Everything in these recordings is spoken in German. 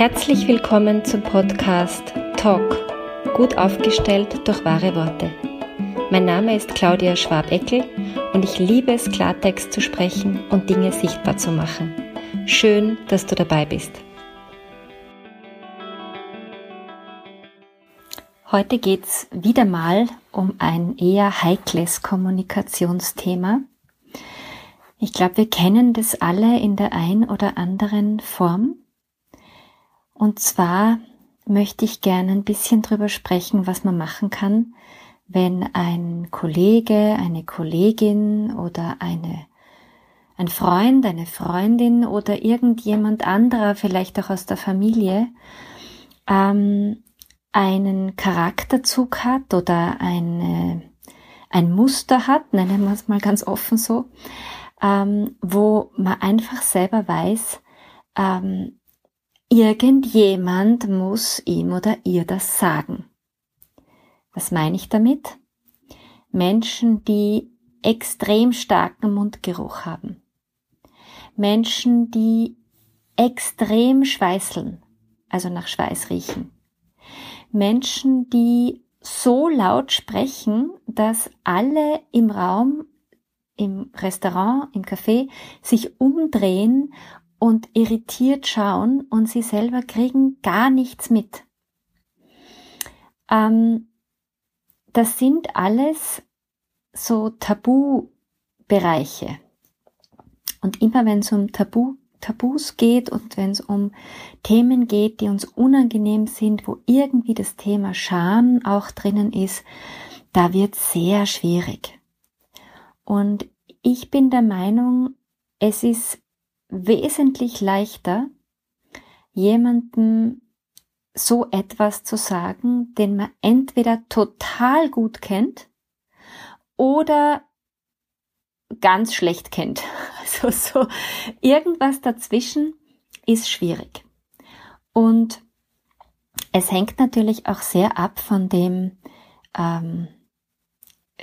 Herzlich willkommen zum Podcast Talk, gut aufgestellt durch wahre Worte. Mein Name ist Claudia Schwabeckel und ich liebe es, Klartext zu sprechen und Dinge sichtbar zu machen. Schön, dass du dabei bist. Heute geht's wieder mal um ein eher heikles Kommunikationsthema. Ich glaube, wir kennen das alle in der ein oder anderen Form. Und zwar möchte ich gerne ein bisschen drüber sprechen, was man machen kann, wenn ein Kollege, eine Kollegin oder eine, ein Freund, eine Freundin oder irgendjemand anderer, vielleicht auch aus der Familie, ähm, einen Charakterzug hat oder eine, ein Muster hat, nennen wir es mal ganz offen so, ähm, wo man einfach selber weiß, ähm, Irgendjemand muss ihm oder ihr das sagen. Was meine ich damit? Menschen, die extrem starken Mundgeruch haben. Menschen, die extrem schweißeln, also nach Schweiß riechen. Menschen, die so laut sprechen, dass alle im Raum, im Restaurant, im Café sich umdrehen und irritiert schauen und sie selber kriegen gar nichts mit. Ähm, das sind alles so Tabubereiche. Und immer wenn es um Tabu, Tabus geht und wenn es um Themen geht, die uns unangenehm sind, wo irgendwie das Thema Scham auch drinnen ist, da wird sehr schwierig. Und ich bin der Meinung, es ist wesentlich leichter, jemandem so etwas zu sagen, den man entweder total gut kennt oder ganz schlecht kennt. Also so irgendwas dazwischen ist schwierig. Und es hängt natürlich auch sehr ab von dem, ähm,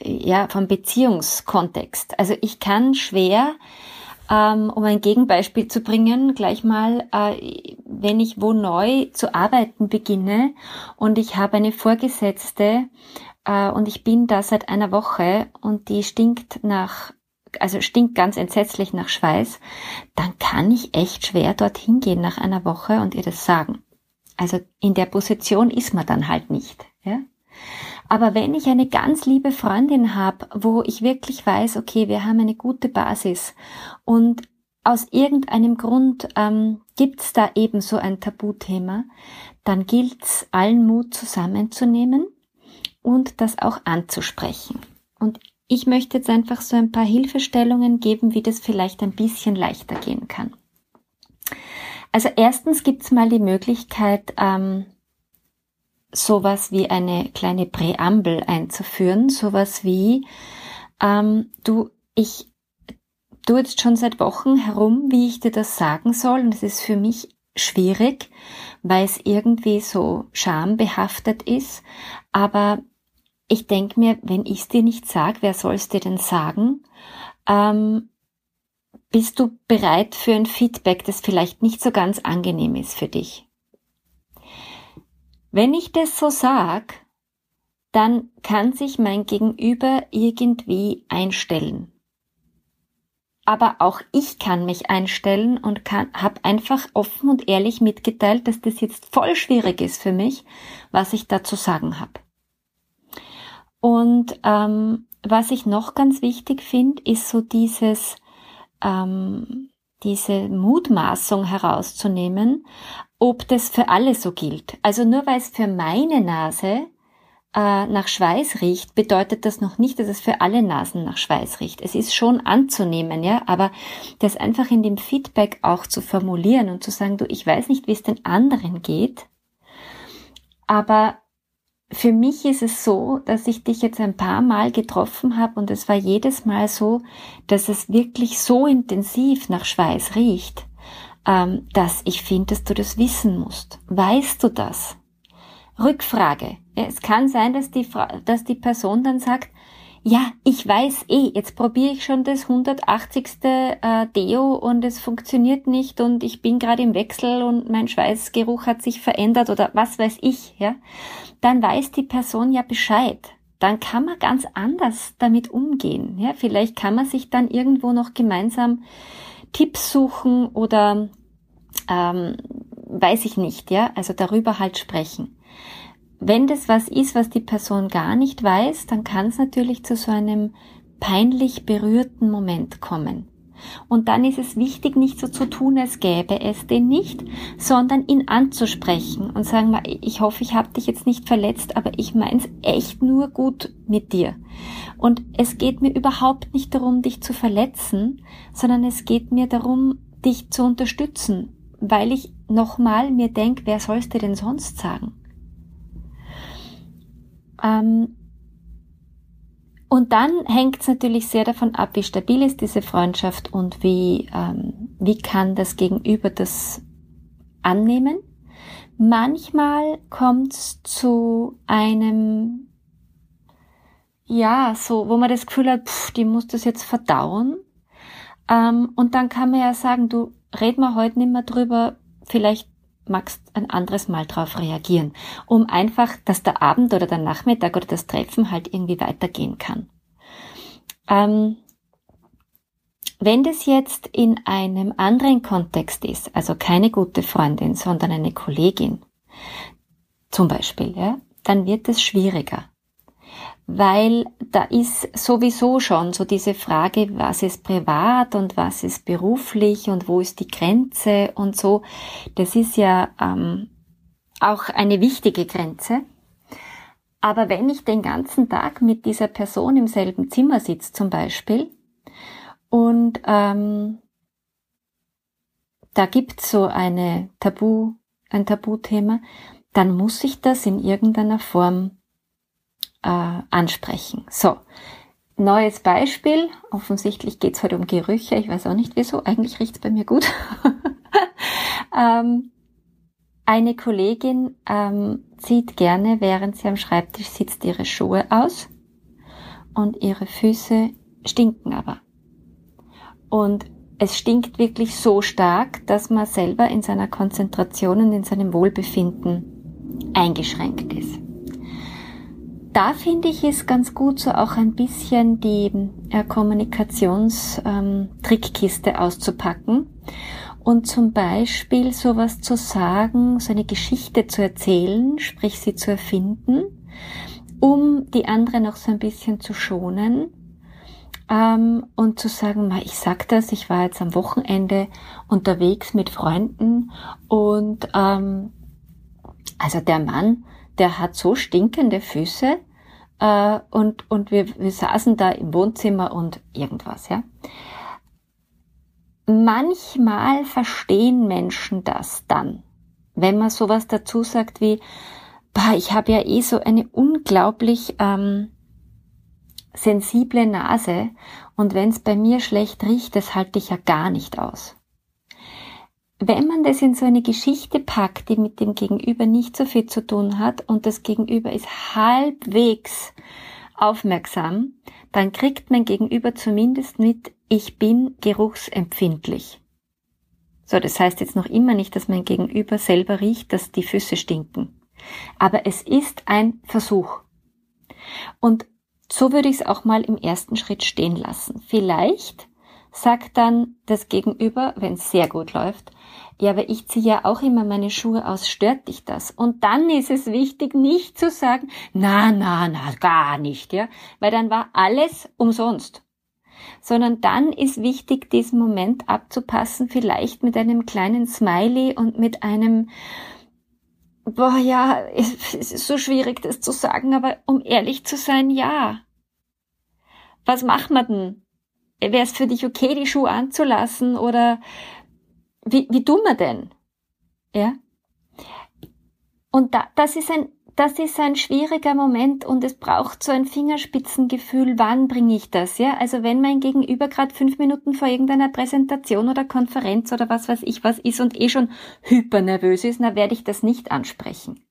ja, vom Beziehungskontext. Also ich kann schwer ähm, um ein Gegenbeispiel zu bringen, gleich mal, äh, wenn ich wo neu zu arbeiten beginne und ich habe eine Vorgesetzte äh, und ich bin da seit einer Woche und die stinkt nach also stinkt ganz entsetzlich nach Schweiß, dann kann ich echt schwer dorthin gehen nach einer Woche und ihr das sagen. Also in der Position ist man dann halt nicht. Ja? Aber wenn ich eine ganz liebe Freundin habe, wo ich wirklich weiß, okay, wir haben eine gute Basis und aus irgendeinem Grund ähm, gibt's da eben so ein Tabuthema, dann gilt's allen Mut zusammenzunehmen und das auch anzusprechen. Und ich möchte jetzt einfach so ein paar Hilfestellungen geben, wie das vielleicht ein bisschen leichter gehen kann. Also erstens gibt's mal die Möglichkeit, ähm, sowas wie eine kleine Präambel einzuführen, sowas wie ähm, du, ich tu jetzt schon seit Wochen herum, wie ich dir das sagen soll und es ist für mich schwierig, weil es irgendwie so schambehaftet ist, aber ich denke mir, wenn ich es dir nicht sag, wer soll es dir denn sagen? Ähm, bist du bereit für ein Feedback, das vielleicht nicht so ganz angenehm ist für dich? Wenn ich das so sag, dann kann sich mein Gegenüber irgendwie einstellen. Aber auch ich kann mich einstellen und habe einfach offen und ehrlich mitgeteilt, dass das jetzt voll schwierig ist für mich, was ich da zu sagen habe. Und ähm, was ich noch ganz wichtig finde, ist so dieses ähm, diese Mutmaßung herauszunehmen, ob das für alle so gilt. Also nur weil es für meine Nase äh, nach Schweiß riecht, bedeutet das noch nicht, dass es für alle Nasen nach Schweiß riecht. Es ist schon anzunehmen, ja, aber das einfach in dem Feedback auch zu formulieren und zu sagen, du, ich weiß nicht, wie es den anderen geht, aber für mich ist es so, dass ich dich jetzt ein paar Mal getroffen habe und es war jedes Mal so, dass es wirklich so intensiv nach Schweiß riecht, ähm, dass ich finde, dass du das wissen musst. Weißt du das? Rückfrage. Es kann sein, dass die, dass die Person dann sagt, ja, ich weiß eh, jetzt probiere ich schon das 180. Äh, Deo und es funktioniert nicht und ich bin gerade im Wechsel und mein Schweißgeruch hat sich verändert oder was weiß ich, ja, dann weiß die Person ja Bescheid. Dann kann man ganz anders damit umgehen. Ja, vielleicht kann man sich dann irgendwo noch gemeinsam Tipps suchen oder ähm, weiß ich nicht, ja, also darüber halt sprechen. Wenn das was ist, was die Person gar nicht weiß, dann kann es natürlich zu so einem peinlich berührten Moment kommen. Und dann ist es wichtig, nicht so zu tun, als gäbe es den nicht, sondern ihn anzusprechen und sagen, ich hoffe, ich habe dich jetzt nicht verletzt, aber ich meins echt nur gut mit dir. Und es geht mir überhaupt nicht darum, dich zu verletzen, sondern es geht mir darum, dich zu unterstützen, weil ich nochmal mir denke, wer soll's dir denn sonst sagen? Ähm, und dann hängt es natürlich sehr davon ab, wie stabil ist diese Freundschaft und wie, ähm, wie kann das Gegenüber das annehmen. Manchmal kommt es zu einem, ja, so, wo man das Gefühl hat, pff, die muss das jetzt verdauen. Ähm, und dann kann man ja sagen, du red mal heute nicht mehr drüber, vielleicht magst ein anderes Mal drauf reagieren, um einfach, dass der Abend oder der Nachmittag oder das Treffen halt irgendwie weitergehen kann. Ähm, wenn das jetzt in einem anderen Kontext ist, also keine gute Freundin, sondern eine Kollegin, zum Beispiel, ja, dann wird es schwieriger weil da ist sowieso schon so diese Frage, was ist privat und was ist beruflich und wo ist die Grenze und so. Das ist ja ähm, auch eine wichtige Grenze. Aber wenn ich den ganzen Tag mit dieser Person im selben Zimmer sitze zum Beispiel und ähm, da gibt's so eine Tabu, ein Tabuthema, dann muss ich das in irgendeiner Form äh, ansprechen. So, neues Beispiel. Offensichtlich geht's heute um Gerüche. Ich weiß auch nicht wieso. Eigentlich riecht's bei mir gut. ähm, eine Kollegin ähm, zieht gerne, während sie am Schreibtisch sitzt, ihre Schuhe aus und ihre Füße stinken aber. Und es stinkt wirklich so stark, dass man selber in seiner Konzentration und in seinem Wohlbefinden eingeschränkt ist da finde ich es ganz gut, so auch ein bisschen die äh, Kommunikationstrickkiste ähm, auszupacken und zum Beispiel sowas zu sagen, so eine Geschichte zu erzählen, sprich sie zu erfinden, um die andere noch so ein bisschen zu schonen ähm, und zu sagen, ich sag das, ich war jetzt am Wochenende unterwegs mit Freunden und ähm, also der Mann, der hat so stinkende Füße äh, und, und wir, wir saßen da im Wohnzimmer und irgendwas, ja. Manchmal verstehen Menschen das dann, wenn man sowas dazu sagt wie, bah, ich habe ja eh so eine unglaublich ähm, sensible Nase und wenn es bei mir schlecht riecht, das halte ich ja gar nicht aus wenn man das in so eine Geschichte packt, die mit dem Gegenüber nicht so viel zu tun hat und das Gegenüber ist halbwegs aufmerksam, dann kriegt mein Gegenüber zumindest mit, ich bin geruchsempfindlich. So, das heißt jetzt noch immer nicht, dass mein Gegenüber selber riecht, dass die Füße stinken. Aber es ist ein Versuch. Und so würde ich es auch mal im ersten Schritt stehen lassen. Vielleicht sagt dann das Gegenüber, wenn es sehr gut läuft, ja, aber ich ziehe ja auch immer meine Schuhe aus, stört dich das? Und dann ist es wichtig, nicht zu sagen, na, na, na, gar nicht, ja, weil dann war alles umsonst. Sondern dann ist wichtig, diesen Moment abzupassen, vielleicht mit einem kleinen Smiley und mit einem, boah, ja, es ist so schwierig, das zu sagen, aber um ehrlich zu sein, ja. Was machen wir denn? Wäre es für dich okay, die Schuhe anzulassen oder wie, wie tun wir denn? Ja? Und da, das ist ein, das ist ein schwieriger Moment und es braucht so ein Fingerspitzengefühl, wann bringe ich das, ja? Also wenn mein Gegenüber gerade fünf Minuten vor irgendeiner Präsentation oder Konferenz oder was weiß ich was ist und eh schon hypernervös ist, dann werde ich das nicht ansprechen.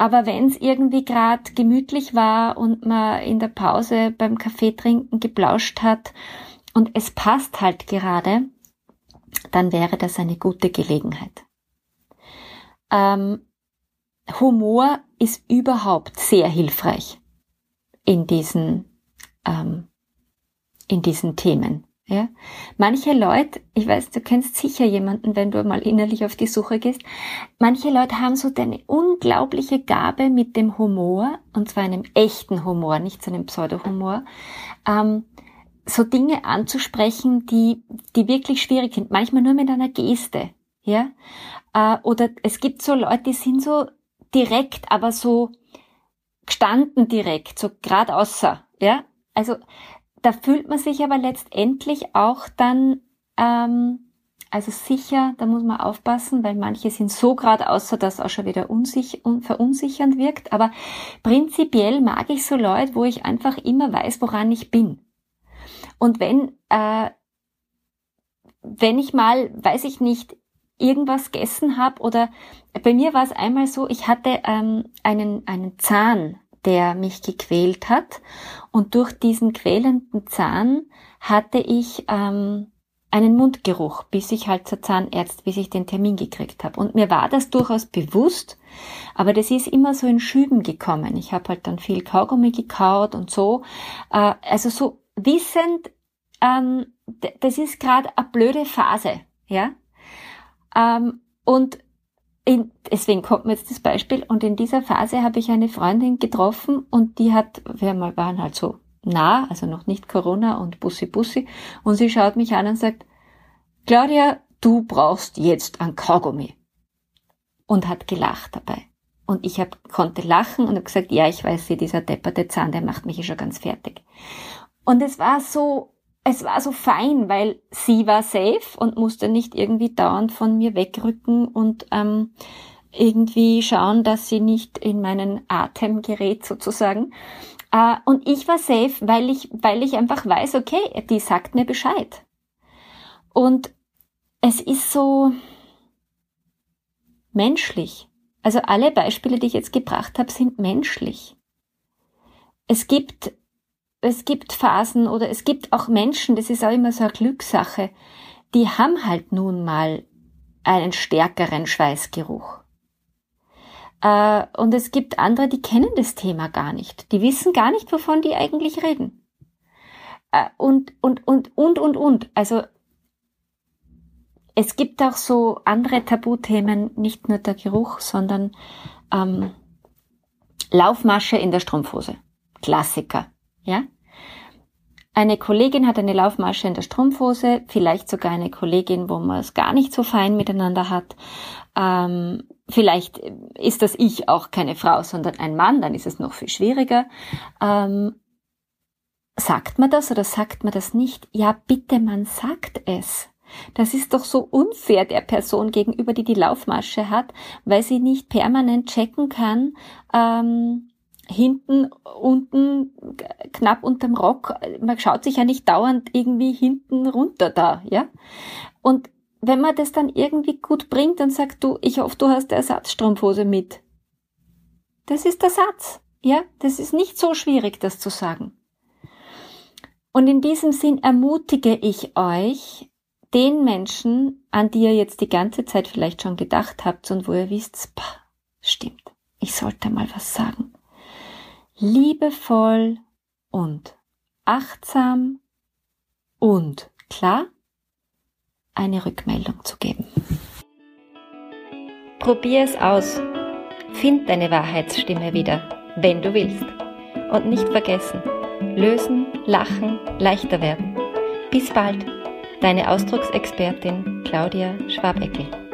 Aber wenn es irgendwie gerade gemütlich war und man in der Pause beim Kaffee trinken geplauscht hat und es passt halt gerade, dann wäre das eine gute Gelegenheit. Ähm, Humor ist überhaupt sehr hilfreich in diesen, ähm, in diesen Themen. Ja? Manche Leute, ich weiß, du kennst sicher jemanden, wenn du mal innerlich auf die Suche gehst, manche Leute haben so eine unglaubliche Gabe mit dem Humor, und zwar einem echten Humor, nicht so einem Pseudo-Humor, ähm, so Dinge anzusprechen, die, die wirklich schwierig sind, manchmal nur mit einer Geste, ja, äh, oder es gibt so Leute, die sind so direkt, aber so gestanden direkt, so grad außer, ja, also da fühlt man sich aber letztendlich auch dann, ähm, also sicher, da muss man aufpassen, weil manche sind so gerade außer, dass auch schon wieder unsich verunsichernd wirkt. Aber prinzipiell mag ich so Leute, wo ich einfach immer weiß, woran ich bin. Und wenn, äh, wenn ich mal, weiß ich nicht, irgendwas gegessen habe oder bei mir war es einmal so, ich hatte ähm, einen, einen Zahn der mich gequält hat. Und durch diesen quälenden Zahn hatte ich ähm, einen Mundgeruch, bis ich halt zur Zahnärzt, bis ich den Termin gekriegt habe. Und mir war das durchaus bewusst, aber das ist immer so in Schüben gekommen. Ich habe halt dann viel Kaugummi gekaut und so. Äh, also so wissend, ähm, das ist gerade eine blöde Phase, ja. Ähm, und in, deswegen kommt mir jetzt das Beispiel. Und in dieser Phase habe ich eine Freundin getroffen und die hat, wir waren halt so nah, also noch nicht Corona und Bussi Bussi. Und sie schaut mich an und sagt, Claudia, du brauchst jetzt ein Kaugummi. Und hat gelacht dabei. Und ich hab, konnte lachen und habe gesagt, ja, ich weiß, dieser depperte Zahn, der macht mich ja schon ganz fertig. Und es war so es war so fein, weil sie war safe und musste nicht irgendwie dauernd von mir wegrücken und ähm, irgendwie schauen, dass sie nicht in meinen Atem gerät sozusagen. Äh, und ich war safe, weil ich, weil ich einfach weiß, okay, die sagt mir Bescheid. Und es ist so menschlich. Also alle Beispiele, die ich jetzt gebracht habe, sind menschlich. Es gibt es gibt Phasen oder es gibt auch Menschen, das ist auch immer so eine Glückssache, die haben halt nun mal einen stärkeren Schweißgeruch. Äh, und es gibt andere, die kennen das Thema gar nicht. Die wissen gar nicht, wovon die eigentlich reden. Äh, und, und, und, und, und, und. Also, es gibt auch so andere Tabuthemen, nicht nur der Geruch, sondern ähm, Laufmasche in der Strumpfhose. Klassiker. Ja? Eine Kollegin hat eine Laufmasche in der Strumpfhose, vielleicht sogar eine Kollegin, wo man es gar nicht so fein miteinander hat. Ähm, vielleicht ist das ich auch keine Frau, sondern ein Mann, dann ist es noch viel schwieriger. Ähm, sagt man das oder sagt man das nicht? Ja, bitte, man sagt es. Das ist doch so unfair der Person gegenüber, die die Laufmasche hat, weil sie nicht permanent checken kann, ähm, hinten, unten, knapp unterm Rock. Man schaut sich ja nicht dauernd irgendwie hinten runter da, ja. Und wenn man das dann irgendwie gut bringt und sagt, du, ich hoffe, du hast Ersatzstrumpfhose mit. Das ist der Satz, ja. Das ist nicht so schwierig, das zu sagen. Und in diesem Sinn ermutige ich euch, den Menschen, an die ihr jetzt die ganze Zeit vielleicht schon gedacht habt und wo ihr wisst, pah, stimmt, ich sollte mal was sagen liebevoll und achtsam und klar eine Rückmeldung zu geben. Probier es aus. Find deine Wahrheitsstimme wieder, wenn du willst. Und nicht vergessen, lösen, lachen, leichter werden. Bis bald, deine Ausdrucksexpertin Claudia Schwabeckel.